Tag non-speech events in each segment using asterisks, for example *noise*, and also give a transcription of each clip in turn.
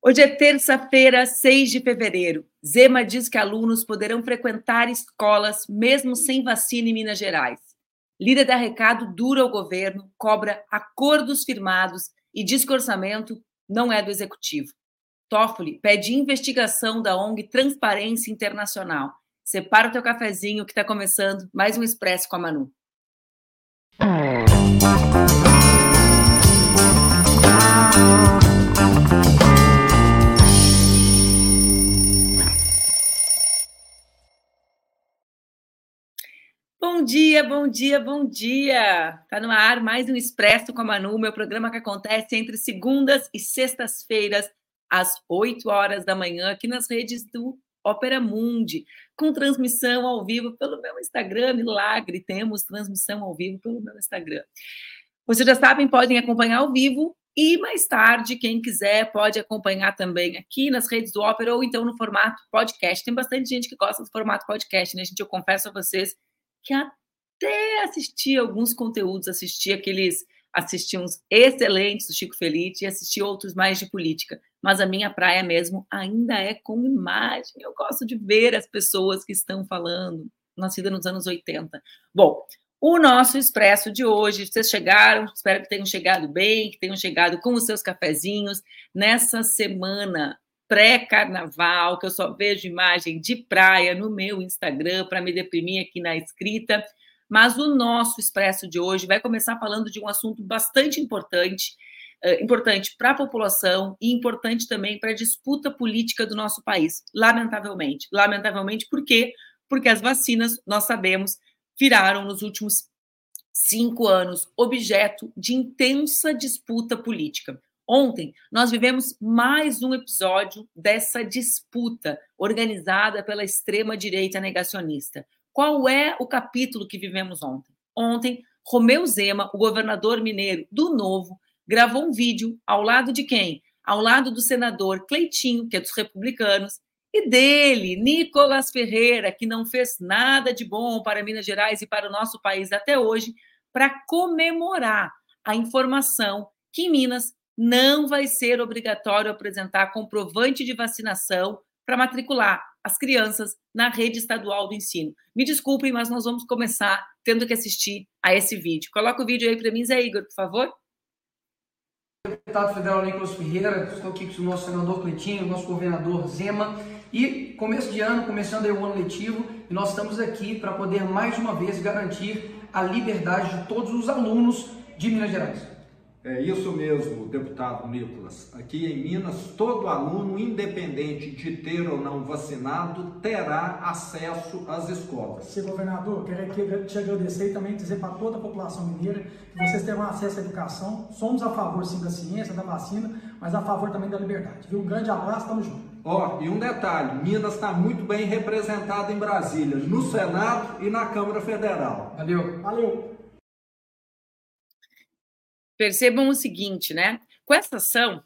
Hoje é terça-feira, 6 de fevereiro. Zema diz que alunos poderão frequentar escolas mesmo sem vacina em Minas Gerais. Líder da Recado dura o governo, cobra acordos firmados e diz que orçamento não é do executivo. Toffoli pede investigação da ONG Transparência Internacional. Separa o teu cafezinho que está começando mais um Expresso com a Manu. Bom dia, bom dia, bom dia! Tá no ar mais um Expresso com a Manu, meu programa que acontece entre segundas e sextas-feiras, às 8 horas da manhã, aqui nas redes do Opera Mundi, com transmissão ao vivo pelo meu Instagram, milagre, temos transmissão ao vivo pelo meu Instagram. Vocês já sabem, podem acompanhar ao vivo e mais tarde, quem quiser pode acompanhar também aqui nas redes do Opera ou então no formato podcast. Tem bastante gente que gosta do formato podcast, né, gente? Eu confesso a vocês que até assisti alguns conteúdos, assisti aqueles, assisti uns excelentes do Chico Felice e assisti outros mais de política. Mas a minha praia mesmo ainda é com imagem. Eu gosto de ver as pessoas que estão falando, nascida nos anos 80. Bom, o nosso expresso de hoje, vocês chegaram, espero que tenham chegado bem, que tenham chegado com os seus cafezinhos nessa semana pré-carnaval, que eu só vejo imagem de praia no meu Instagram para me deprimir aqui na escrita. Mas o nosso expresso de hoje vai começar falando de um assunto bastante importante, uh, importante para a população e importante também para a disputa política do nosso país. Lamentavelmente. Lamentavelmente, por quê? Porque as vacinas, nós sabemos, viraram nos últimos cinco anos objeto de intensa disputa política. Ontem, nós vivemos mais um episódio dessa disputa organizada pela extrema-direita negacionista. Qual é o capítulo que vivemos ontem? Ontem, Romeu Zema, o governador mineiro do Novo, gravou um vídeo ao lado de quem? Ao lado do senador Cleitinho, que é dos republicanos, e dele, Nicolas Ferreira, que não fez nada de bom para Minas Gerais e para o nosso país até hoje, para comemorar a informação que em Minas não vai ser obrigatório apresentar comprovante de vacinação para matricular as crianças na rede estadual do ensino. Me desculpem, mas nós vamos começar tendo que assistir a esse vídeo. Coloca o vídeo aí para mim, Zé Igor, por favor. Deputado federal Nicolas Ferreira, estou aqui com o nosso senador Cleitinho, nosso governador Zema. E começo de ano, começando aí o ano letivo, e nós estamos aqui para poder mais uma vez garantir a liberdade de todos os alunos de Minas Gerais. É isso mesmo, deputado Nicolas. Aqui em Minas, todo aluno, independente de ter ou não vacinado, terá acesso às escolas. Sim, governador, quero aqui te agradecer e também dizer para toda a população mineira que vocês terão acesso à educação. Somos a favor, sim, da ciência, da vacina, mas a favor também da liberdade. Viu? Um grande abraço, estamos juntos. Ó, oh, e um detalhe, Minas está muito bem representada em Brasília, no Senado e na Câmara Federal. Valeu. Valeu. Percebam o seguinte, né? Com essa ação,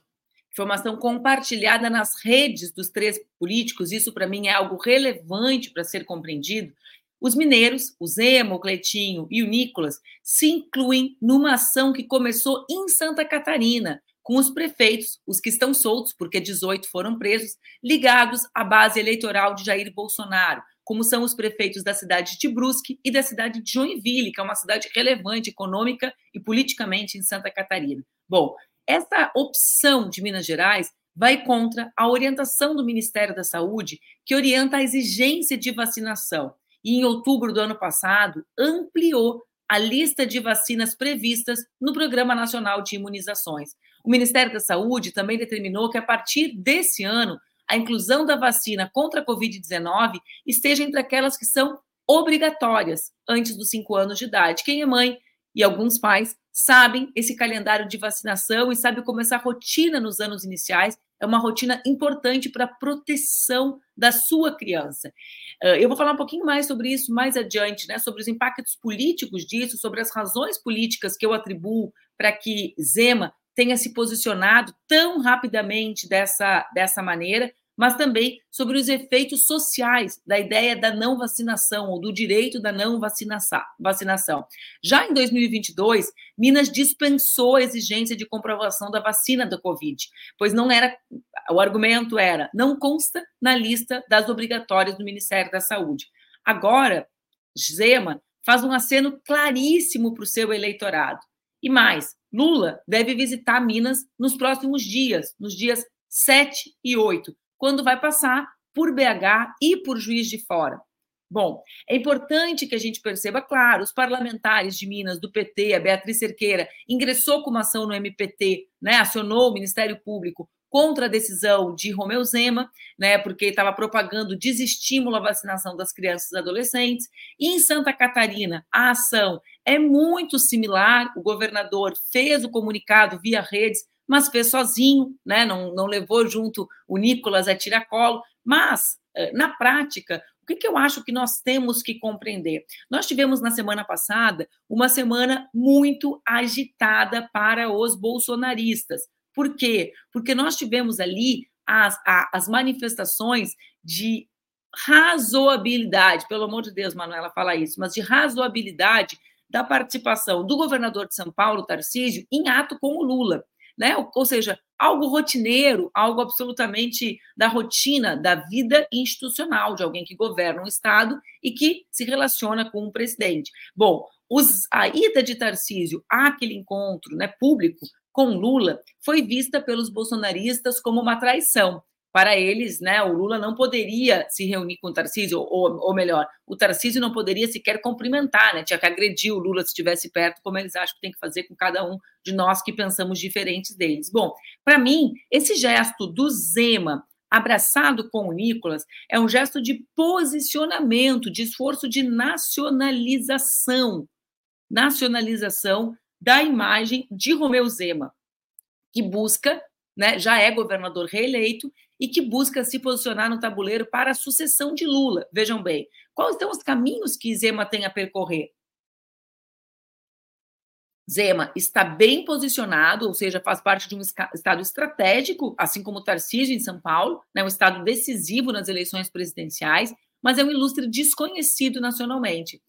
informação compartilhada nas redes dos três políticos, isso para mim é algo relevante para ser compreendido. Os mineiros, o Zema, o Cleitinho e o Nicolas, se incluem numa ação que começou em Santa Catarina, com os prefeitos, os que estão soltos, porque 18 foram presos, ligados à base eleitoral de Jair Bolsonaro, como são os prefeitos da cidade de Brusque e da cidade de Joinville, que é uma cidade relevante econômica e politicamente em Santa Catarina. Bom, essa opção de Minas Gerais vai contra a orientação do Ministério da Saúde, que orienta a exigência de vacinação. E em outubro do ano passado, ampliou a lista de vacinas previstas no Programa Nacional de Imunizações. O Ministério da Saúde também determinou que, a partir desse ano, a inclusão da vacina contra a Covid-19 esteja entre aquelas que são obrigatórias antes dos cinco anos de idade. Quem é mãe e alguns pais sabem esse calendário de vacinação e sabem como essa rotina nos anos iniciais é uma rotina importante para a proteção da sua criança. Eu vou falar um pouquinho mais sobre isso mais adiante, né? Sobre os impactos políticos disso, sobre as razões políticas que eu atribuo para que Zema tenha se posicionado tão rapidamente dessa, dessa maneira, mas também sobre os efeitos sociais da ideia da não vacinação ou do direito da não vacinação. Já em 2022, Minas dispensou a exigência de comprovação da vacina da Covid, pois não era o argumento era não consta na lista das obrigatórias do Ministério da Saúde. Agora, Zema faz um aceno claríssimo para o seu eleitorado. E mais, Lula deve visitar Minas nos próximos dias, nos dias 7 e 8, quando vai passar por BH e por Juiz de Fora. Bom, é importante que a gente perceba, claro, os parlamentares de Minas, do PT, a Beatriz Cerqueira, ingressou com uma ação no MPT, né, acionou o Ministério Público contra a decisão de Romeu Zema, né, porque estava propagando desestímulo à vacinação das crianças e adolescentes. E em Santa Catarina, a ação é muito similar. O governador fez o comunicado via redes, mas fez sozinho, né, não, não levou junto o Nicolas a tiracolo. Mas, eh, na prática, o que, que eu acho que nós temos que compreender? Nós tivemos na semana passada uma semana muito agitada para os bolsonaristas. Por quê? Porque nós tivemos ali as, as manifestações de razoabilidade, pelo amor de Deus, Manuela fala isso, mas de razoabilidade da participação do governador de São Paulo, Tarcísio, em ato com o Lula. Né? Ou seja, algo rotineiro, algo absolutamente da rotina da vida institucional de alguém que governa um Estado e que se relaciona com o presidente. Bom, os, a ida de Tarcísio àquele encontro né, público com Lula foi vista pelos bolsonaristas como uma traição. Para eles, né, o Lula não poderia se reunir com o Tarcísio, ou, ou melhor, o Tarcísio não poderia sequer cumprimentar, né, tinha que agredir o Lula se estivesse perto, como eles acham que tem que fazer com cada um de nós que pensamos diferentes deles. Bom, para mim, esse gesto do Zema abraçado com o Nicolas é um gesto de posicionamento, de esforço de nacionalização, nacionalização da imagem de Romeu Zema, que busca, né, já é governador reeleito e que busca se posicionar no tabuleiro para a sucessão de Lula. Vejam bem, quais são os caminhos que Zema tem a percorrer? Zema está bem posicionado, ou seja, faz parte de um estado estratégico, assim como Tarcísio em São Paulo, né, um estado decisivo nas eleições presidenciais, mas é um ilustre desconhecido nacionalmente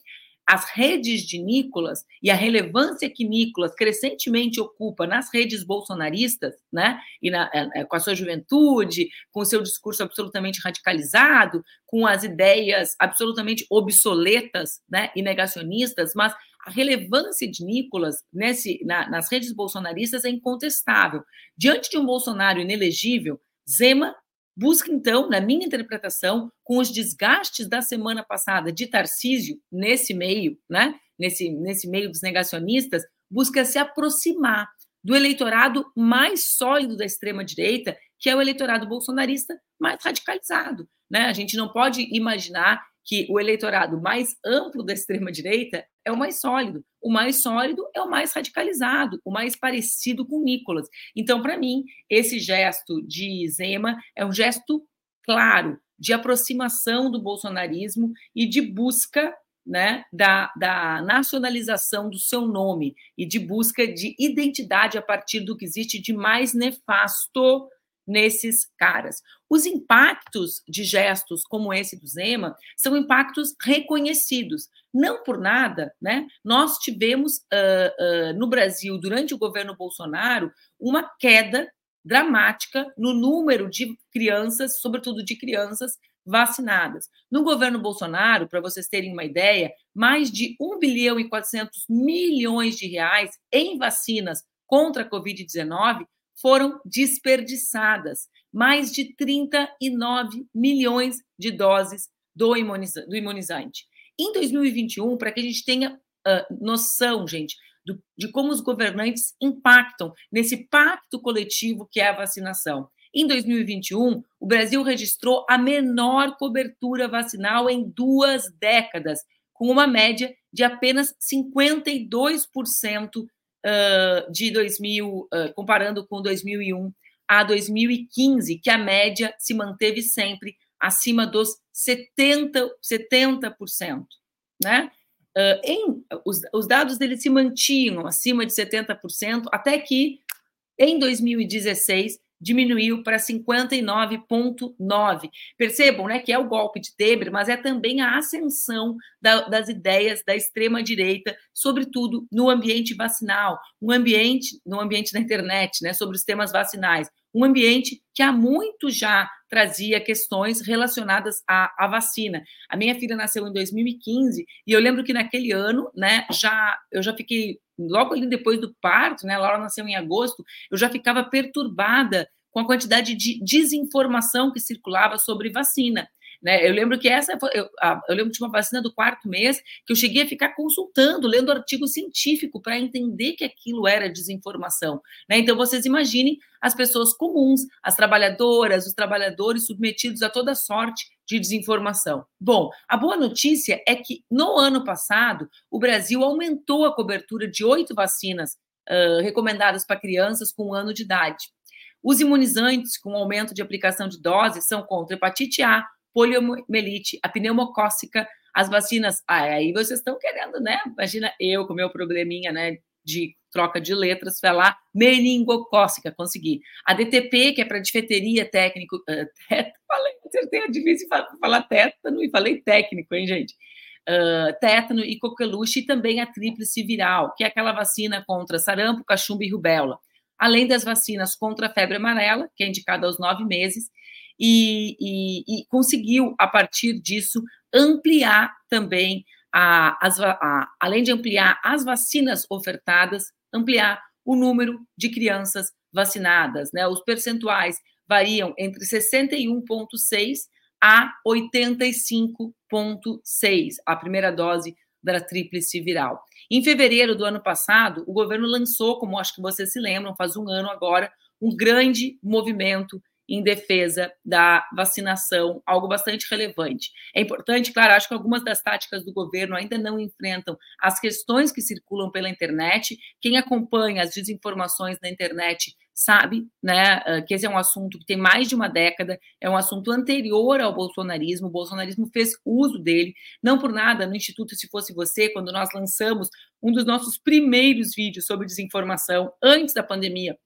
as redes de Nicolas e a relevância que Nicolas crescentemente ocupa nas redes bolsonaristas, né, e na, é, é, com a sua juventude, com o seu discurso absolutamente radicalizado, com as ideias absolutamente obsoletas, né, e negacionistas, mas a relevância de Nicolas nesse, na, nas redes bolsonaristas é incontestável. Diante de um Bolsonaro inelegível, Zema Busca, então, na minha interpretação, com os desgastes da semana passada de Tarcísio, nesse meio, né, nesse, nesse meio dos negacionistas, busca se aproximar do eleitorado mais sólido da extrema-direita, que é o eleitorado bolsonarista mais radicalizado. Né? A gente não pode imaginar que o eleitorado mais amplo da extrema-direita é o mais sólido. O mais sólido é o mais radicalizado, o mais parecido com Nicolas. Então, para mim, esse gesto de Zema é um gesto claro de aproximação do bolsonarismo e de busca né, da, da nacionalização do seu nome e de busca de identidade a partir do que existe de mais nefasto nesses caras. Os impactos de gestos como esse do Zema são impactos reconhecidos. Não por nada, né? Nós tivemos uh, uh, no Brasil, durante o governo Bolsonaro, uma queda dramática no número de crianças, sobretudo de crianças vacinadas. No governo Bolsonaro, para vocês terem uma ideia, mais de 1 bilhão e 400 milhões de reais em vacinas contra a Covid-19 foram desperdiçadas mais de 39 milhões de doses do, do imunizante. Em 2021, para que a gente tenha uh, noção, gente, do, de como os governantes impactam nesse pacto coletivo que é a vacinação. Em 2021, o Brasil registrou a menor cobertura vacinal em duas décadas, com uma média de apenas 52% de 2000, uh, comparando com 2001 a 2015, que a média se manteve sempre acima dos 70%, 70% né? Uh, em, os, os dados deles se mantinham acima de 70%, até que em 2016 diminuiu para 59,9. Percebam né, que é o golpe de Temer, mas é também a ascensão da, das ideias da extrema-direita, sobretudo no ambiente vacinal, um ambiente, no ambiente da internet, né, sobre os temas vacinais, um ambiente que há muito já trazia questões relacionadas à, à, vacina. A minha filha nasceu em 2015 e eu lembro que naquele ano, né, já eu já fiquei logo ali depois do parto, né, Laura nasceu em agosto, eu já ficava perturbada com a quantidade de desinformação que circulava sobre vacina. Né? Eu lembro que essa eu, eu, lembro de uma vacina do quarto mês que eu cheguei a ficar consultando, lendo artigo científico para entender que aquilo era desinformação. Né? Então vocês imaginem as pessoas comuns, as trabalhadoras, os trabalhadores submetidos a toda sorte de desinformação. Bom, a boa notícia é que no ano passado o Brasil aumentou a cobertura de oito vacinas uh, recomendadas para crianças com um ano de idade. Os imunizantes com aumento de aplicação de doses são contra hepatite A, poliomielite, a pneumocócica, as vacinas. Ah, aí vocês estão querendo, né? Imagina eu com meu probleminha, né? De troca de letras, falar meningocócica, consegui. A DTP, que é para difteria técnico, uh, teto, *laughs* falei, acertei, é difícil falar tétano e falei técnico, hein, gente? Uh, tétano e coqueluche, e também a tríplice viral, que é aquela vacina contra sarampo, cachumba e rubéola. Além das vacinas contra a febre amarela, que é indicada aos nove meses, e, e, e conseguiu, a partir disso, ampliar também, a, as, a, além de ampliar as vacinas ofertadas, ampliar o número de crianças vacinadas. Né? Os percentuais variam entre 61,6% a 85,6%, a primeira dose da tríplice viral. Em fevereiro do ano passado, o governo lançou, como acho que vocês se lembram, faz um ano agora, um grande movimento em defesa da vacinação, algo bastante relevante. É importante, claro, acho que algumas das táticas do governo ainda não enfrentam as questões que circulam pela internet. Quem acompanha as desinformações na internet sabe, né, ah, que esse é um assunto que tem mais de uma década, é um assunto anterior ao bolsonarismo, o bolsonarismo fez uso dele, não por nada, no Instituto Se Fosse Você, quando nós lançamos um dos nossos primeiros vídeos sobre desinformação, antes da pandemia,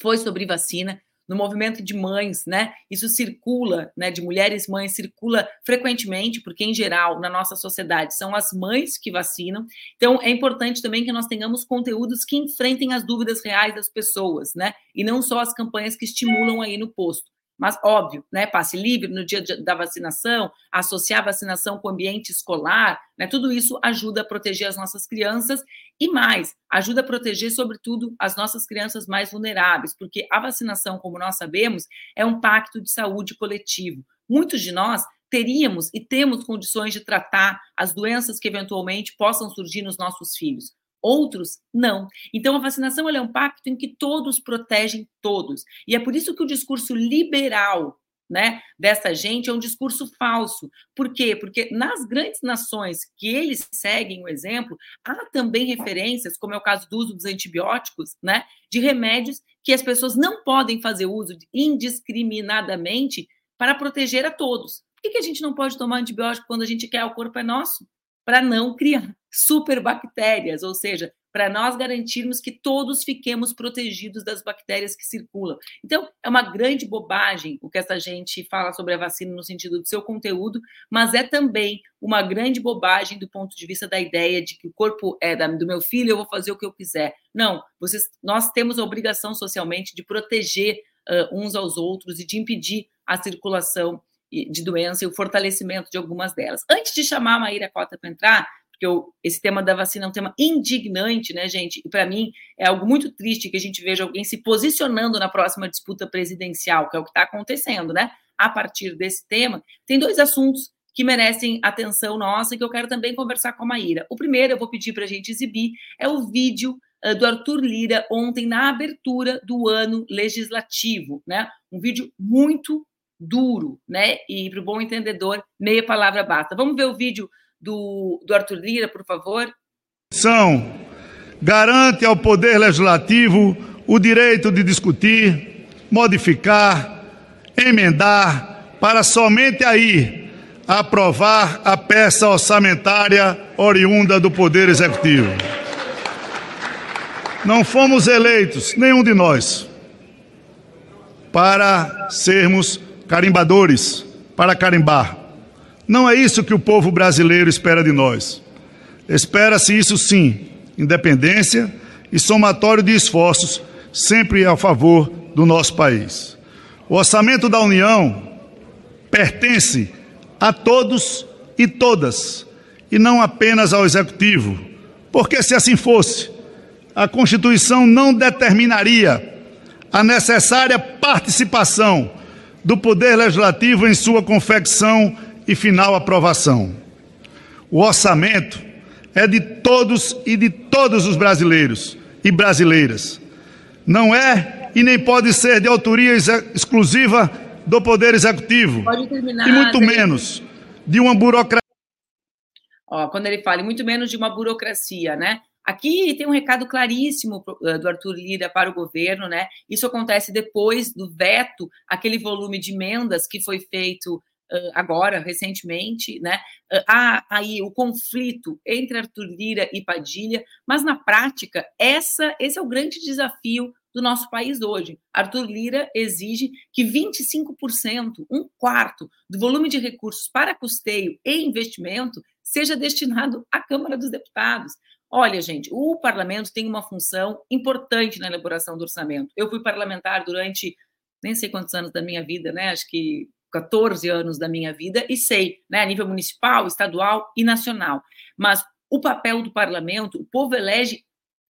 foi sobre vacina, no movimento de mães, né? Isso circula, né? De mulheres mães circula frequentemente, porque em geral na nossa sociedade são as mães que vacinam. Então é importante também que nós tenhamos conteúdos que enfrentem as dúvidas reais das pessoas, né? E não só as campanhas que estimulam aí no posto. Mas, óbvio, né, passe livre no dia da vacinação, associar a vacinação com o ambiente escolar, né, tudo isso ajuda a proteger as nossas crianças e mais, ajuda a proteger, sobretudo, as nossas crianças mais vulneráveis, porque a vacinação, como nós sabemos, é um pacto de saúde coletivo. Muitos de nós teríamos e temos condições de tratar as doenças que eventualmente possam surgir nos nossos filhos outros não. Então, a vacinação é um pacto em que todos protegem todos. E é por isso que o discurso liberal né, dessa gente é um discurso falso. Por quê? Porque nas grandes nações que eles seguem o exemplo, há também referências, como é o caso do uso dos antibióticos, né, de remédios que as pessoas não podem fazer uso indiscriminadamente para proteger a todos. Por que a gente não pode tomar antibiótico quando a gente quer o corpo é nosso? Para não criar superbactérias, ou seja, para nós garantirmos que todos fiquemos protegidos das bactérias que circulam. Então, é uma grande bobagem o que essa gente fala sobre a vacina no sentido do seu conteúdo, mas é também uma grande bobagem do ponto de vista da ideia de que o corpo é do meu filho, eu vou fazer o que eu quiser. Não, vocês, nós temos a obrigação socialmente de proteger uh, uns aos outros e de impedir a circulação de doença e o fortalecimento de algumas delas. Antes de chamar a Maíra Cota para entrar, porque eu, esse tema da vacina é um tema indignante, né, gente? E para mim é algo muito triste que a gente veja alguém se posicionando na próxima disputa presidencial, que é o que está acontecendo, né? A partir desse tema, tem dois assuntos que merecem atenção nossa e que eu quero também conversar com a Maíra. O primeiro, eu vou pedir para a gente exibir, é o vídeo uh, do Arthur Lira ontem na abertura do ano legislativo, né? Um vídeo muito duro, né? E para o bom entendedor, meia palavra basta. Vamos ver o vídeo do, do Arthur Lira, por favor? São garante ao Poder Legislativo o direito de discutir, modificar, emendar, para somente aí aprovar a peça orçamentária oriunda do Poder Executivo. Não fomos eleitos, nenhum de nós, para sermos carimbadores, para carimbar. Não é isso que o povo brasileiro espera de nós. Espera-se isso sim, independência e somatório de esforços, sempre a favor do nosso país. O orçamento da União pertence a todos e todas, e não apenas ao Executivo, porque se assim fosse, a Constituição não determinaria a necessária participação do Poder Legislativo em sua confecção e final aprovação. O orçamento é de todos e de todos os brasileiros e brasileiras. Não é e nem pode ser de autoria exclusiva do Poder Executivo. Pode terminar, e muito menos de uma burocracia. Ó, quando ele fala, muito menos de uma burocracia, né? Aqui tem um recado claríssimo eh, do Arthur Lira para o governo, né? Isso acontece depois do veto, aquele volume de emendas que foi feito uh, agora, recentemente, né? Uh, há aí o conflito entre Arthur Lira e Padilha, mas na prática, essa, esse é o grande desafio do nosso país hoje. Arthur Lira exige que 25%, um quarto, do volume de recursos para custeio e investimento seja destinado à Câmara dos Deputados. Olha, gente, o parlamento tem uma função importante na elaboração do orçamento. Eu fui parlamentar durante nem sei quantos anos da minha vida, né? Acho que 14 anos da minha vida e sei, né, a nível municipal, estadual e nacional. Mas o papel do parlamento, o povo elege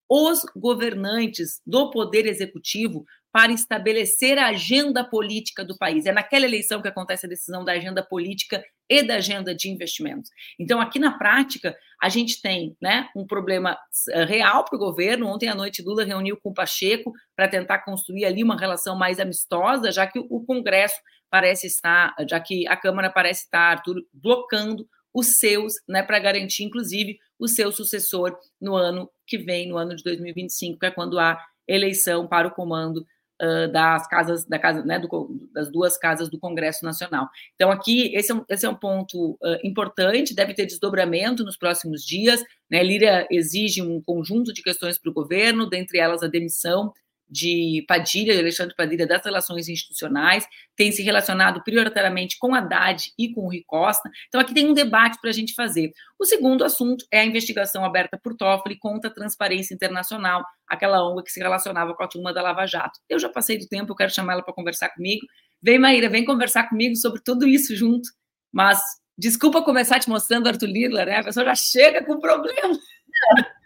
os governantes do poder executivo para estabelecer a agenda política do país. É naquela eleição que acontece a decisão da agenda política e da agenda de investimentos. Então, aqui na prática, a gente tem né, um problema eh, real para o governo. Ontem à noite, Lula reuniu com o Pacheco para tentar construir ali uma relação mais amistosa, já que o Congresso parece estar, já que a Câmara parece estar, Arthur, blocando os seus, né, para garantir, inclusive, o seu sucessor no ano que vem, no ano de 2025, que é quando há eleição para o comando uh, das casas, da casa, né, do, das duas casas do Congresso Nacional. Então, aqui, esse é um, esse é um ponto uh, importante, deve ter desdobramento nos próximos dias. Né? Lira exige um conjunto de questões para o governo, dentre elas a demissão de Padilha, Alexandre Padilha, das relações institucionais, tem se relacionado prioritariamente com Haddad e com o Rui Costa. Então, aqui tem um debate para a gente fazer. O segundo assunto é a investigação aberta por Toffoli contra a Transparência Internacional, aquela ONG que se relacionava com a turma da Lava Jato. Eu já passei do tempo, eu quero chamar ela para conversar comigo. Vem, Maíra, vem conversar comigo sobre tudo isso junto. Mas, desculpa começar te mostrando Arthur Lira, né? A pessoa já chega com problema.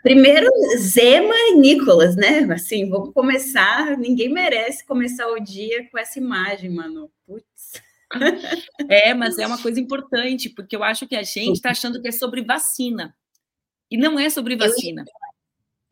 Primeiro, Zema e Nicolas, né? Assim, vamos começar. Ninguém merece começar o dia com essa imagem, mano. Putz. É, mas é uma coisa importante, porque eu acho que a gente está achando que é sobre vacina. E não é sobre vacina.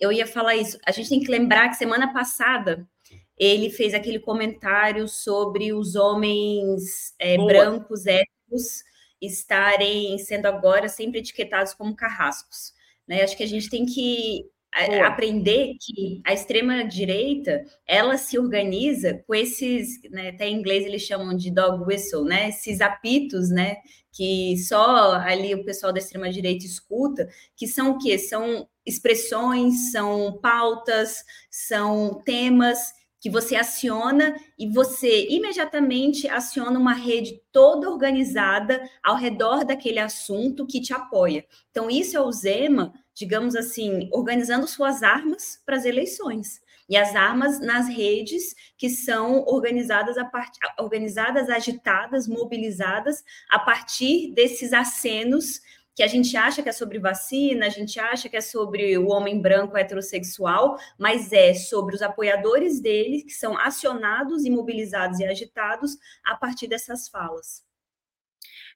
Eu ia, eu ia falar isso. A gente tem que lembrar que semana passada ele fez aquele comentário sobre os homens é, brancos, éticos, estarem sendo agora sempre etiquetados como carrascos. Né? Acho que a gente tem que Boa. aprender que a extrema direita ela se organiza com esses, né, até em inglês eles chamam de dog whistle, né, esses apitos, né, que só ali o pessoal da extrema direita escuta, que são o quê? São expressões, são pautas, são temas que você aciona e você imediatamente aciona uma rede toda organizada ao redor daquele assunto que te apoia. Então, isso é o Zema, digamos assim, organizando suas armas para as eleições. E as armas nas redes que são organizadas, a part... organizadas, agitadas, mobilizadas a partir desses acenos que a gente acha que é sobre vacina, a gente acha que é sobre o homem branco heterossexual, mas é sobre os apoiadores dele que são acionados, imobilizados e agitados a partir dessas falas.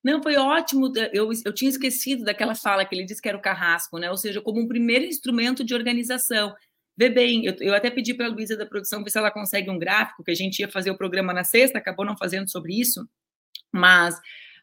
Não, foi ótimo. Eu, eu tinha esquecido daquela fala que ele disse que era o carrasco, né? Ou seja, como um primeiro instrumento de organização. Vê bem, eu, eu até pedi para a Luísa da produção ver se ela consegue um gráfico, que a gente ia fazer o programa na sexta, acabou não fazendo sobre isso, mas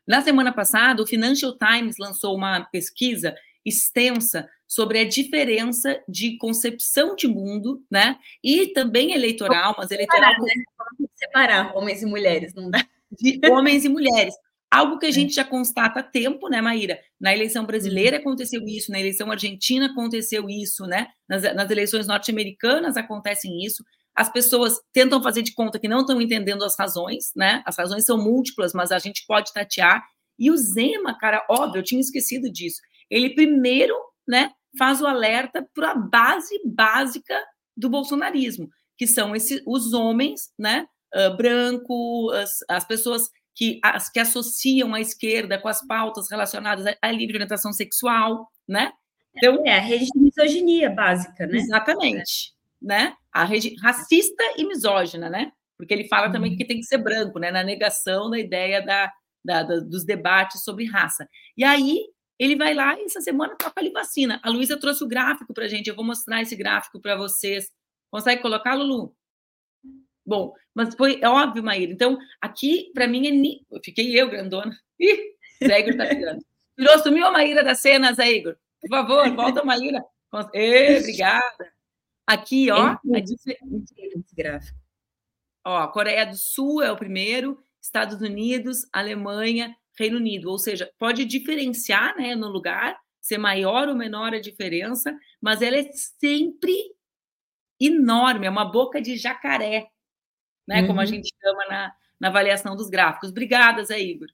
na semana passada, o Financial Times lançou uma pesquisa extensa sobre a diferença de concepção de mundo, né? E também eleitoral, mas eleitoral. Separar, né? Separar homens e mulheres, não dá. De homens e mulheres. Algo que a gente já constata há tempo, né, Maíra? Na eleição brasileira uhum. aconteceu isso, na eleição argentina aconteceu isso, né? Nas, nas eleições norte-americanas acontecem isso. As pessoas tentam fazer de conta que não estão entendendo as razões, né? As razões são múltiplas, mas a gente pode tatear. E o Zema, cara, óbvio, eu tinha esquecido disso. Ele primeiro, né, faz o alerta para a base básica do bolsonarismo, que são esses, os homens, né, uh, branco, as, as pessoas que, as, que associam a esquerda com as pautas relacionadas à, à livre orientação sexual, né? Então, é a rede de misoginia básica, né? Exatamente, é. Né? A rede racista e misógina, né? Porque ele fala também uhum. que tem que ser branco, né? Na negação da ideia da, da, da, dos debates sobre raça. E aí ele vai lá e essa semana toca ali vacina. A Luísa trouxe o gráfico para a gente. Eu vou mostrar esse gráfico para vocês. Consegue colocar, Lulu? Bom, mas foi é óbvio, Maíra. Então, aqui, para mim, é. Ni... Fiquei eu, grandona. *laughs* Ih, Zé Igor tá tirando. Tirou, sumiu a Maíra da cena, Zé Igor. Por favor, volta, Maíra. Ei, obrigada. Aqui, ó. A esse gráfico. Ó, Coreia do Sul é o primeiro, Estados Unidos, Alemanha, Reino Unido, ou seja, pode diferenciar né, no lugar, ser maior ou menor a diferença, mas ela é sempre enorme, é uma boca de jacaré, né, uhum. como a uhum. gente chama na, na avaliação dos gráficos. Obrigada, Zé Igor.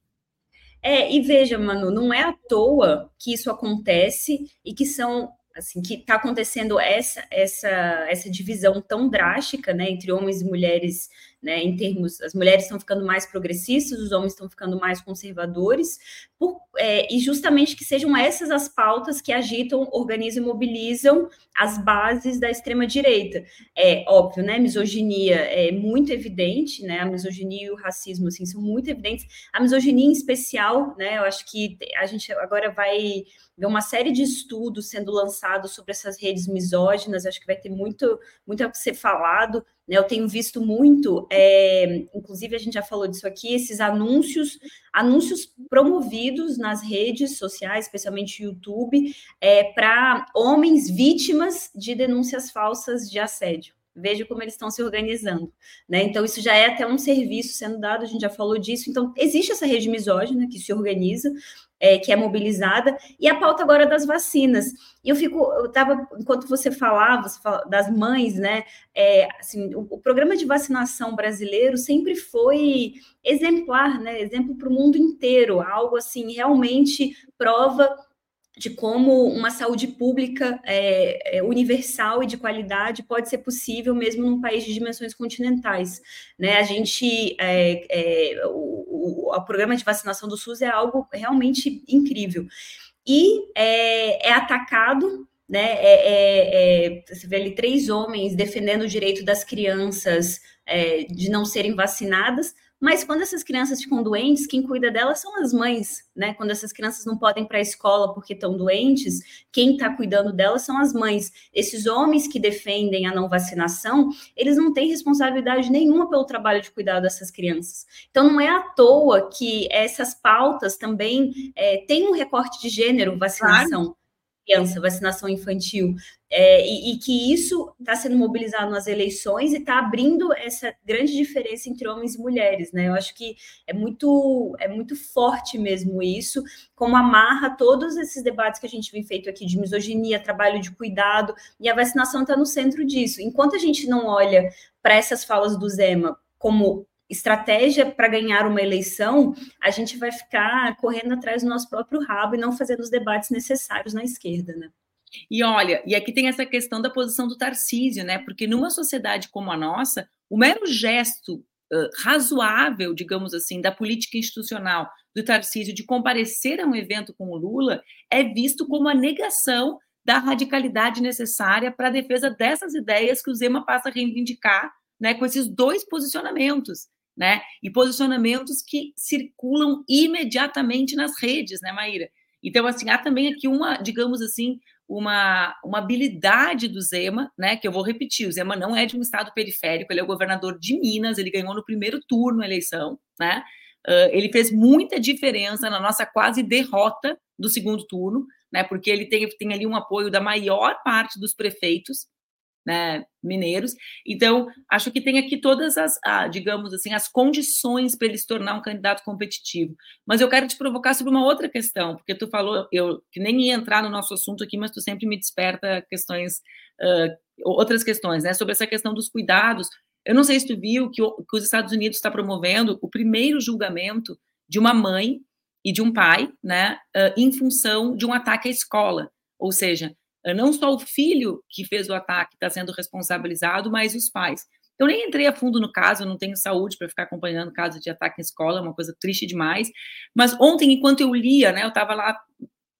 É, e veja, Manu, não é à toa que isso acontece e que são assim que está acontecendo essa essa essa divisão tão drástica, né, entre homens e mulheres né, em termos, as mulheres estão ficando mais progressistas, os homens estão ficando mais conservadores, por, é, e justamente que sejam essas as pautas que agitam, organizam e mobilizam as bases da extrema-direita. É óbvio, né, misoginia é muito evidente, né, a misoginia e o racismo, assim, são muito evidentes. A misoginia em especial, né, eu acho que a gente agora vai ver uma série de estudos sendo lançados sobre essas redes misóginas, acho que vai ter muito, muito a ser falado? Eu tenho visto muito, é, inclusive a gente já falou disso aqui, esses anúncios, anúncios promovidos nas redes sociais, especialmente YouTube, é, para homens vítimas de denúncias falsas de assédio. Veja como eles estão se organizando, né? Então, isso já é até um serviço sendo dado, a gente já falou disso. Então, existe essa rede misógina que se organiza, é, que é mobilizada, e a pauta agora das vacinas. E eu fico, eu estava, enquanto você falava, você fala das mães, né? É, assim, o, o, programa de vacinação brasileiro sempre foi exemplar, né? Exemplo para o mundo inteiro, algo assim, realmente prova de como uma saúde pública é, é, universal e de qualidade pode ser possível mesmo num país de dimensões continentais. Né? A gente, é, é o, o, o, programa de vacinação do SUS é algo realmente incrível. E é, é atacado né? É, é, é, você vê ali três homens defendendo o direito das crianças é, de não serem vacinadas, mas quando essas crianças ficam doentes, quem cuida delas são as mães, né? Quando essas crianças não podem ir para a escola porque estão doentes, quem está cuidando delas são as mães. Esses homens que defendem a não vacinação, eles não têm responsabilidade nenhuma pelo trabalho de cuidar dessas crianças. Então, não é à toa que essas pautas também é, têm um recorte de gênero, vacinação. Claro criança, vacinação infantil, é, e, e, que isso está sendo mobilizado nas eleições e está abrindo essa grande diferença entre homens e mulheres, né? Eu acho que é muito, é muito forte mesmo isso, como amarra todos esses debates que a gente vem feito aqui de misoginia, trabalho de cuidado, e a vacinação está no centro disso. Enquanto a gente não olha para essas falas do Zema como estratégia para ganhar uma eleição, a gente vai ficar correndo atrás do nosso próprio rabo e não fazendo os debates necessários na esquerda, né? E olha, e aqui tem essa questão da posição do Tarcísio, né? Porque numa sociedade como a nossa, o mero gesto uh, razoável, digamos assim, da política institucional do Tarcísio de comparecer a um evento com o Lula é visto como a negação da radicalidade necessária para a defesa dessas ideias que o Zema passa a reivindicar, né, com esses dois posicionamentos né? E posicionamentos que circulam imediatamente nas redes, né, Maíra? Então, assim, há também aqui uma, digamos assim, uma, uma habilidade do Zema, né? Que eu vou repetir: o Zema não é de um estado periférico, ele é o governador de Minas, ele ganhou no primeiro turno a eleição, né? Uh, ele fez muita diferença na nossa quase derrota do segundo turno, né? Porque ele tem, tem ali um apoio da maior parte dos prefeitos, né, mineiros. Então, acho que tem aqui todas as, ah, digamos assim, as condições para ele se tornar um candidato competitivo. Mas eu quero te provocar sobre uma outra questão, porque tu falou, eu que nem ia entrar no nosso assunto aqui, mas tu sempre me desperta questões uh, outras questões, né? Sobre essa questão dos cuidados. Eu não sei se tu viu que, que os Estados Unidos está promovendo o primeiro julgamento de uma mãe e de um pai, né, uh, em função de um ataque à escola. Ou seja, não só o filho que fez o ataque está sendo responsabilizado, mas os pais. Eu nem entrei a fundo no caso, não tenho saúde para ficar acompanhando caso de ataque em escola, é uma coisa triste demais. Mas ontem, enquanto eu lia, né, eu estava lá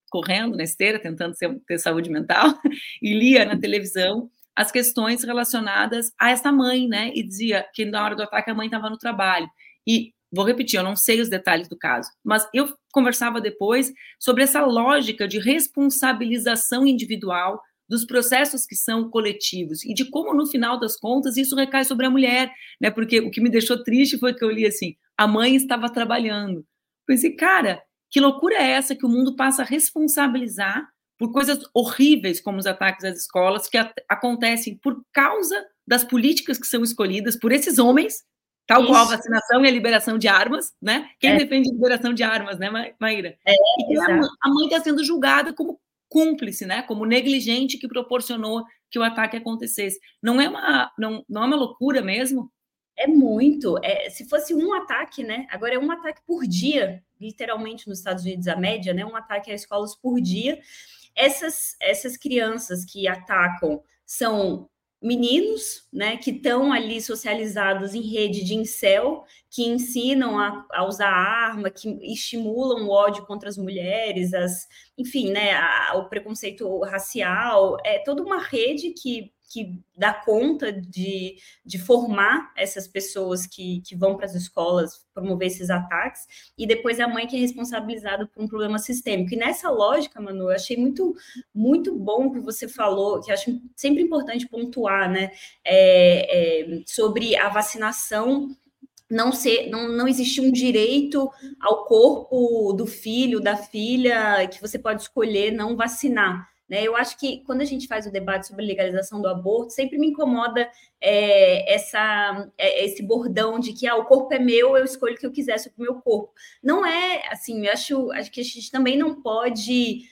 correndo na esteira, tentando ter saúde mental, *laughs* e lia na televisão as questões relacionadas a essa mãe, né? E dizia que na hora do ataque a mãe estava no trabalho. E vou repetir, eu não sei os detalhes do caso, mas eu conversava depois sobre essa lógica de responsabilização individual dos processos que são coletivos e de como no final das contas isso recai sobre a mulher, né? Porque o que me deixou triste foi que eu li assim: a mãe estava trabalhando. Pensei, cara, que loucura é essa que o mundo passa a responsabilizar por coisas horríveis como os ataques às escolas que acontecem por causa das políticas que são escolhidas por esses homens, tal Isso. qual a vacinação e a liberação de armas, né? Quem é. defende a liberação de armas, né, Maíra? É, e a mãe está sendo julgada como cúmplice, né? Como negligente que proporcionou que o ataque acontecesse. Não é uma, não, não é uma loucura mesmo? É muito. É, se fosse um ataque, né? Agora é um ataque por dia, literalmente nos Estados Unidos a média, né? Um ataque a escolas por dia. Essas, essas crianças que atacam são meninos, né, que estão ali socializados em rede de incel, que ensinam a, a, usar arma, que estimulam o ódio contra as mulheres, as, enfim, né, a, o preconceito racial, é toda uma rede que que dá conta de, de formar essas pessoas que, que vão para as escolas promover esses ataques, e depois a mãe que é responsabilizada por um problema sistêmico. E nessa lógica, Manu, eu achei muito, muito bom que você falou, que acho sempre importante pontuar, né, é, é, sobre a vacinação não ser, não, não existir um direito ao corpo do filho, da filha, que você pode escolher não vacinar. Né? Eu acho que quando a gente faz o debate sobre legalização do aborto, sempre me incomoda é, essa, é, esse bordão de que ah, o corpo é meu, eu escolho o que eu quiser sobre o meu corpo. Não é assim, eu acho, acho que a gente também não pode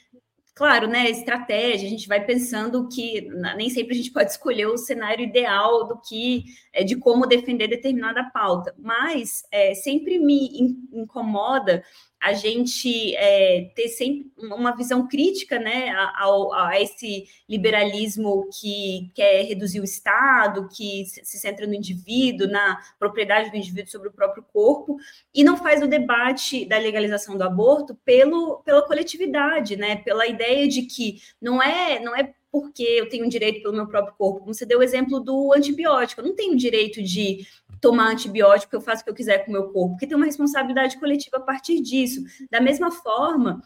claro, né, estratégia, a gente vai pensando que nem sempre a gente pode escolher o cenário ideal do que é, de como defender determinada pauta, mas é, sempre me incomoda a gente é, ter sempre uma visão crítica né, a, a, esse liberalismo que quer reduzir o Estado, que se centra no indivíduo, na propriedade do indivíduo sobre o próprio corpo, e não faz o debate da legalização do aborto pelo, pela coletividade, né, pela ideia de que não é, não é porque eu tenho direito pelo meu próprio corpo. Como você deu o exemplo do antibiótico, eu não tenho direito de tomar antibiótico, eu faço o que eu quiser com o meu corpo, porque tem uma responsabilidade coletiva a partir disso. Da mesma forma,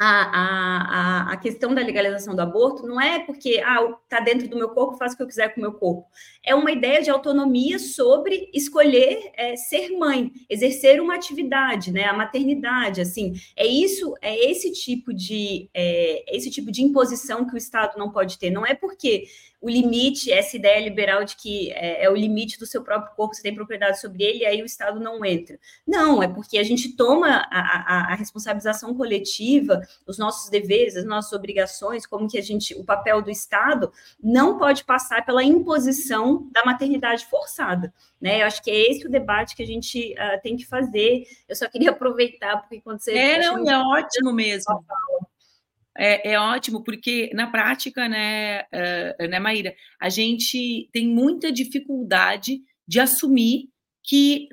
a, a, a questão da legalização do aborto não é porque ah, está dentro do meu corpo, faço o que eu quiser com o meu corpo. É uma ideia de autonomia sobre escolher é, ser mãe, exercer uma atividade, né? A maternidade, assim, é isso, é esse tipo de é, esse tipo de imposição que o Estado não pode ter. Não é porque o limite, essa ideia liberal de que é, é, o limite do seu próprio corpo, você tem propriedade sobre ele, e aí o Estado não entra. Não, é porque a gente toma a, a, a, responsabilização coletiva, os nossos deveres, as nossas obrigações, como que a gente, o papel do Estado, não pode passar pela imposição da maternidade forçada. Né? Eu acho que é esse o debate que a gente uh, tem que fazer. Eu só queria *laughs* aproveitar, porque quando você. É, não, é ótimo mesmo. É, é, ótimo, porque na prática, né, uh, né, Maíra, a gente tem muita dificuldade de assumir que,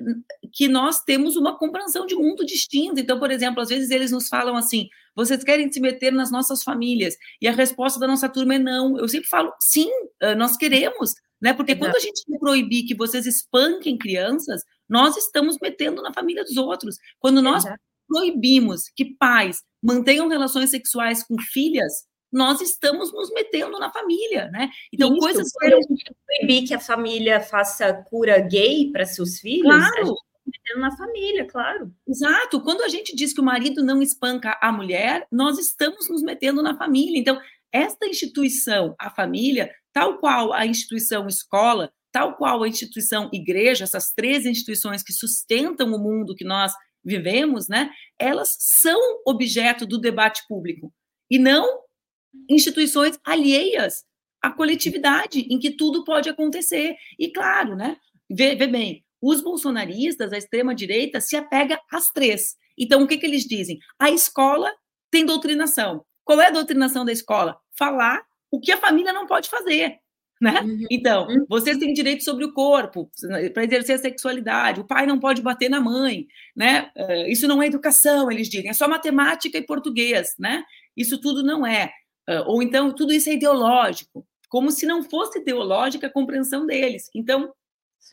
que nós temos uma compreensão de mundo distinto. Então, por exemplo, às vezes eles nos falam assim: vocês querem se meter nas nossas famílias? E a resposta da nossa turma é não. Eu sempre falo: sim, nós queremos, né? Porque Exato. quando a gente proibir que vocês espanquem crianças, nós estamos metendo na família dos outros. Quando nós Exato proibimos que pais mantenham relações sexuais com filhas, nós estamos nos metendo na família, né? Então, Isso, coisas que proibir que a família faça cura gay para seus filhos, claro. metendo na família, claro. Exato. Quando a gente diz que o marido não espanca a mulher, nós estamos nos metendo na família. Então, esta instituição, a família, tal qual a instituição escola, tal qual a instituição igreja, essas três instituições que sustentam o mundo que nós vivemos, né, elas são objeto do debate público e não instituições alheias a coletividade em que tudo pode acontecer. E claro, né? Vê, vê bem, os bolsonaristas, a extrema-direita, se apega às três. Então, o que, que eles dizem? A escola tem doutrinação. Qual é a doutrinação da escola? Falar o que a família não pode fazer. Né? Uhum. Então, uhum. vocês têm direito sobre o corpo para exercer a sexualidade. O pai não pode bater na mãe, né? Uh, isso não é educação, eles dizem. É só matemática e português, né? Isso tudo não é. Uh, ou então tudo isso é ideológico, como se não fosse ideológica a compreensão deles. Então,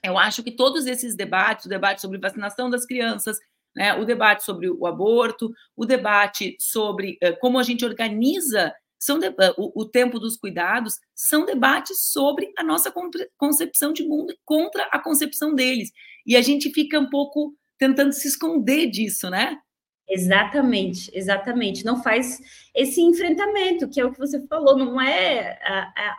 eu acho que todos esses debates, o debate sobre vacinação das crianças, né, o debate sobre o aborto, o debate sobre uh, como a gente organiza são de, uh, o, o, tempo dos cuidados, são debates sobre a nossa concepção de mundo contra a concepção deles. E a gente fica um pouco tentando se esconder disso, né? Exatamente, exatamente. Não faz esse enfrentamento, que é o que você falou, não é,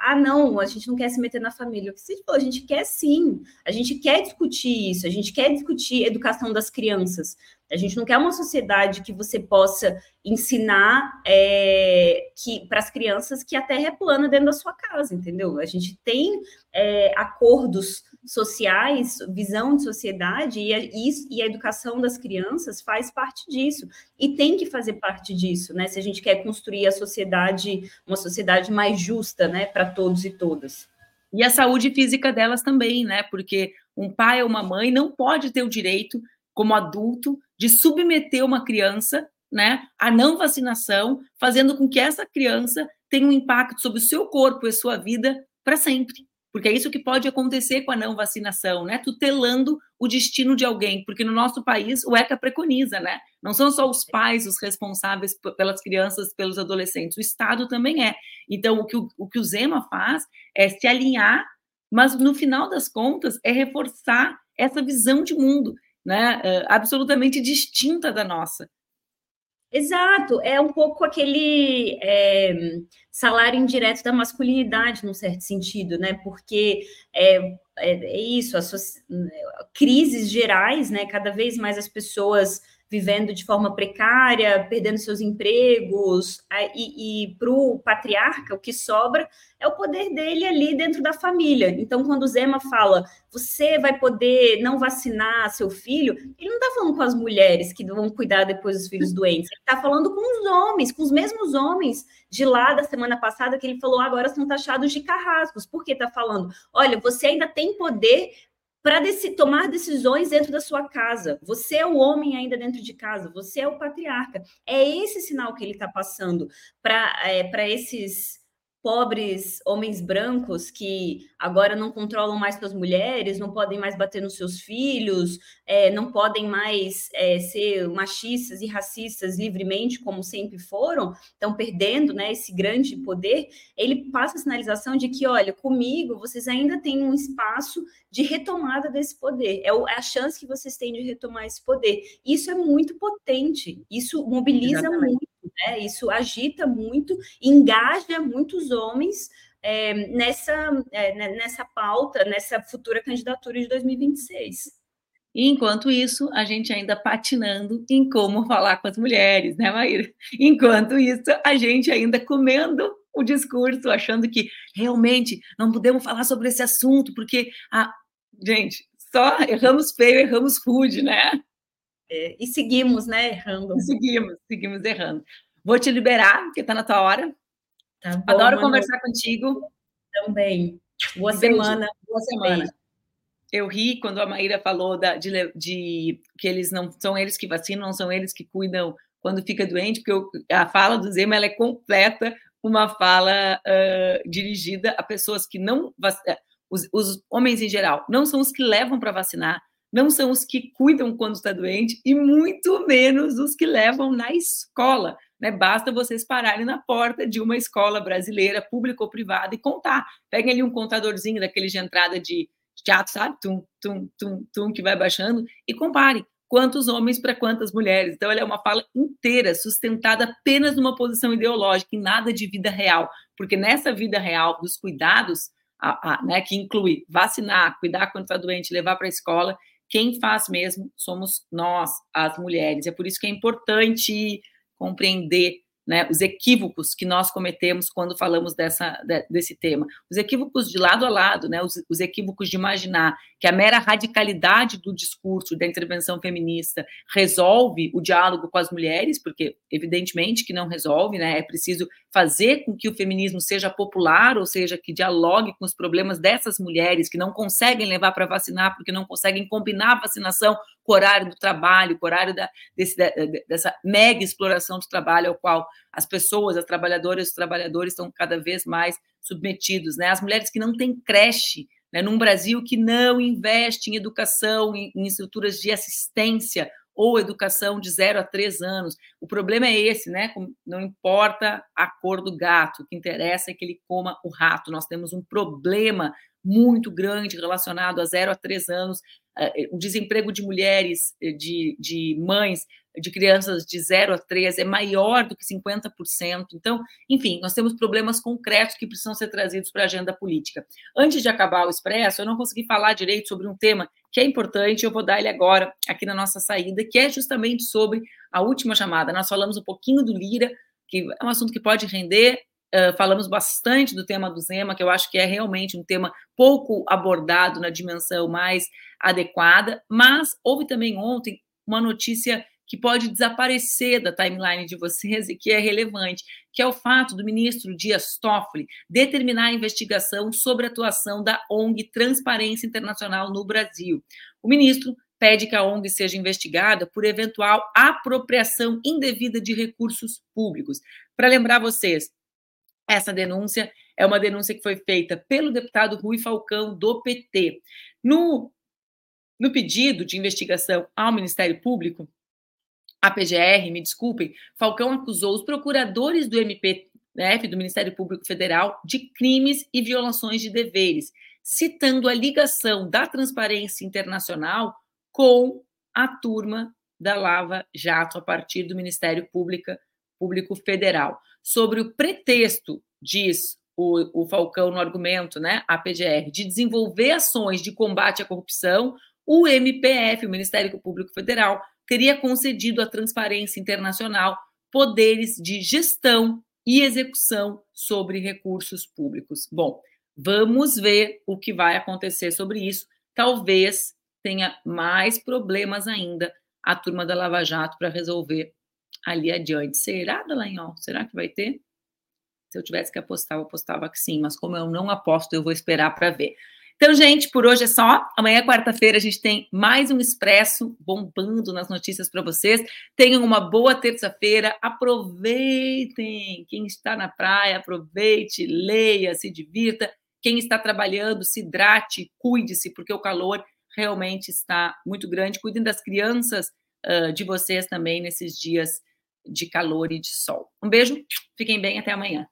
ah, não, a gente não quer se meter na família. O que você falou, a gente quer sim, a gente quer discutir isso, a gente quer discutir educação das crianças. A gente não quer uma sociedade que você possa ensinar é, que para as crianças que a Terra é plana dentro da sua casa, entendeu? A gente tem é, acordos sociais, visão de sociedade, e a, e a educação das crianças faz parte disso, e tem que fazer parte disso, né? Se a gente quer construir a sociedade, uma sociedade mais justa, né, para todos e todas. E a saúde física delas também, né? Porque um pai ou uma mãe não pode ter o direito, como adulto, de submeter uma criança né, à não vacinação, fazendo com que essa criança tenha um impacto sobre o seu corpo e sua vida para sempre porque é isso que pode acontecer com a não vacinação, né? Tutelando o destino de alguém, porque no nosso país o ECA preconiza, né? Não são só os pais os responsáveis pelas crianças, pelos adolescentes, o Estado também é. Então, o que o, o que o Zema faz é se alinhar, mas no final das contas é reforçar essa visão de mundo, né? Absolutamente distinta da nossa. Exato, é um pouco aquele é, salário indireto da masculinidade, num certo sentido, né? Porque é, é, é isso, as crises gerais, né? Cada vez mais as pessoas vivendo de forma precária, perdendo seus empregos, e, e para o patriarca, o que sobra é o poder dele ali dentro da família. Então, quando o Zema fala, você vai poder não vacinar seu filho, ele não está falando com as mulheres que vão cuidar depois dos filhos doentes, ele está falando com os homens, com os mesmos homens de lá da semana passada que ele falou agora são taxados de carrascos. Por que está falando? Olha, você ainda tem poder para tomar decisões dentro da sua casa. Você é o homem ainda dentro de casa, você é o patriarca. É esse sinal que ele está passando para é, esses pobres homens brancos que agora não controlam mais suas mulheres, não podem mais bater nos seus filhos, é, não podem mais é, ser machistas e racistas livremente, como sempre foram, estão perdendo né, esse grande poder, ele passa a sinalização de que, olha, comigo vocês ainda têm um espaço de retomada desse poder, é, é a chance que vocês têm de retomar esse poder. Isso é muito potente, isso mobiliza Exatamente. muito né? Isso agita muito, engaja muitos homens é, nessa, é, né, nessa pauta, nessa futura candidatura de 2026. E enquanto isso, a gente ainda patinando em como falar com as mulheres, né, Maíra? Enquanto isso, a gente ainda comendo o discurso, achando que realmente não podemos falar sobre esse assunto, porque, a... gente, só erramos feio, erramos rude, né? É, e seguimos, né, errando. seguimos, seguimos errando. Vou te liberar, porque está na tua hora. Tá bom, Adoro Manu. conversar contigo. Também. Boa semana. Boa semana. Eu ri quando a Maíra falou da, de, de, que eles não são eles que vacinam, não são eles que cuidam quando fica doente, porque eu, a fala do Zema ela é completa, uma fala uh, dirigida a pessoas que não os, os homens em geral não são os que levam para vacinar, não são os que cuidam quando está doente e muito menos os que levam na escola. Né? Basta vocês pararem na porta de uma escola brasileira, pública ou privada, e contar. Peguem ali um contadorzinho daquele de entrada de teatro, sabe? Tum, tum, tum, tum, que vai baixando, e comparem quantos homens para quantas mulheres. Então, ela é uma fala inteira, sustentada apenas numa posição ideológica, e nada de vida real. Porque nessa vida real dos cuidados, a, a, né, que inclui vacinar, cuidar quando está doente, levar para a escola, quem faz mesmo somos nós, as mulheres. É por isso que é importante compreender né, os equívocos que nós cometemos quando falamos dessa, de, desse tema. Os equívocos de lado a lado, né, os, os, equívocos de imaginar que a mera radicalidade do discurso da intervenção feminista resolve o diálogo com as mulheres, porque evidentemente que não resolve, né, é preciso fazer com que o feminismo seja popular, ou seja, que dialogue com os problemas dessas mulheres que não conseguem levar para vacinar porque não conseguem combinar a vacinação com o horário do trabalho, com o horário da, desse, dessa mega exploração do trabalho ao qual as pessoas, as trabalhadoras e os trabalhadores estão cada vez mais submetidos, né? As mulheres que não têm creche, né? num Brasil que não investe em educação, em, em estruturas de assistência ou educação de 0 a 3 anos. O problema é esse, né? Não importa a cor do gato, o que interessa é que ele coma o rato. Nós temos um problema muito grande relacionado a 0 a 3 anos eh, o desemprego de mulheres, eh, de, de mães, de crianças de 0 a 3 é maior do que 50%. Então, enfim, nós temos problemas concretos que precisam ser trazidos para a agenda política. Antes de acabar o Expresso, eu não consegui falar direito sobre um tema que é importante, eu vou dar ele agora, aqui na nossa saída, que é justamente sobre a última chamada. Nós falamos um pouquinho do Lira, que é um assunto que pode render Uh, falamos bastante do tema do Zema, que eu acho que é realmente um tema pouco abordado na dimensão mais adequada, mas houve também ontem uma notícia que pode desaparecer da timeline de vocês e que é relevante, que é o fato do ministro Dias Toffoli determinar a investigação sobre a atuação da ONG Transparência Internacional no Brasil. O ministro pede que a ONG seja investigada por eventual apropriação indevida de recursos públicos. Para lembrar vocês, essa denúncia é uma denúncia que foi feita pelo deputado Rui Falcão, do PT. No, no pedido de investigação ao Ministério Público, a PGR, me desculpem, Falcão acusou os procuradores do MPF, do Ministério Público Federal, de crimes e violações de deveres, citando a ligação da Transparência Internacional com a turma da Lava Jato a partir do Ministério Público, Público Federal. Sobre o pretexto, diz o, o Falcão no argumento, né, a PGR, de desenvolver ações de combate à corrupção, o MPF, o Ministério Público Federal, teria concedido à Transparência Internacional poderes de gestão e execução sobre recursos públicos. Bom, vamos ver o que vai acontecer sobre isso. Talvez tenha mais problemas ainda a turma da Lava Jato para resolver ali adiante. Será, Dallagnol? Será que vai ter? Se eu tivesse que apostar, eu apostava que sim, mas como eu não aposto, eu vou esperar para ver. Então, gente, por hoje é só. Amanhã, quarta-feira, a gente tem mais um Expresso bombando nas notícias para vocês. Tenham uma boa terça-feira. Aproveitem. Quem está na praia, aproveite, leia, se divirta. Quem está trabalhando, se hidrate, cuide-se, porque o calor realmente está muito grande. Cuidem das crianças uh, de vocês também nesses dias de calor e de sol. Um beijo, fiquem bem, até amanhã.